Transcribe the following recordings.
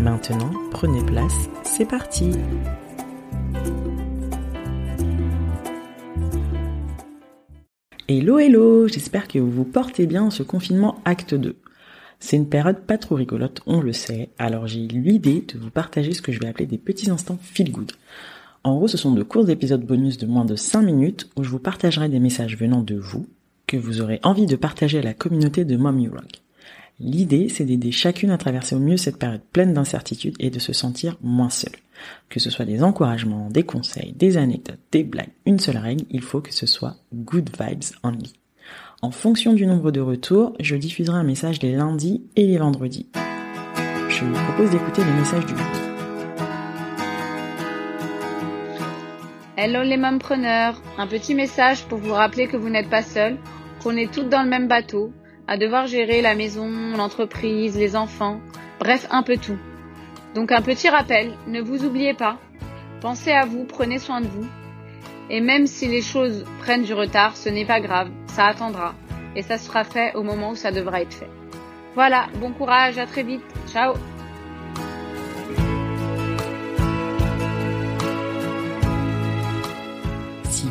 Maintenant, prenez place, c'est parti Hello hello, j'espère que vous vous portez bien en ce confinement acte 2. C'est une période pas trop rigolote, on le sait, alors j'ai eu l'idée de vous partager ce que je vais appeler des petits instants feel good. En gros, ce sont de courts épisodes bonus de moins de 5 minutes où je vous partagerai des messages venant de vous que vous aurez envie de partager à la communauté de Mommy Rock. L'idée, c'est d'aider chacune à traverser au mieux cette période pleine d'incertitudes et de se sentir moins seule. Que ce soit des encouragements, des conseils, des anecdotes, des blagues, une seule règle, il faut que ce soit good vibes only. En fonction du nombre de retours, je diffuserai un message les lundis et les vendredis. Je vous propose d'écouter les messages du jour. Hello les mompreneurs, un petit message pour vous rappeler que vous n'êtes pas seuls, qu'on est toutes dans le même bateau, à devoir gérer la maison, l'entreprise, les enfants, bref un peu tout. Donc un petit rappel, ne vous oubliez pas, pensez à vous, prenez soin de vous. Et même si les choses prennent du retard, ce n'est pas grave, ça attendra. Et ça sera fait au moment où ça devra être fait. Voilà, bon courage, à très vite. Ciao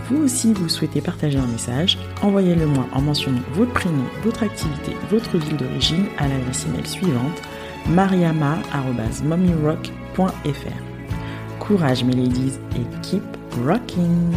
vous aussi vous souhaitez partager un message, envoyez-le moi en mentionnant votre prénom, votre activité, votre ville d'origine à l'adresse email suivante mariama.mommyrock.fr. Courage mes ladies et keep rocking!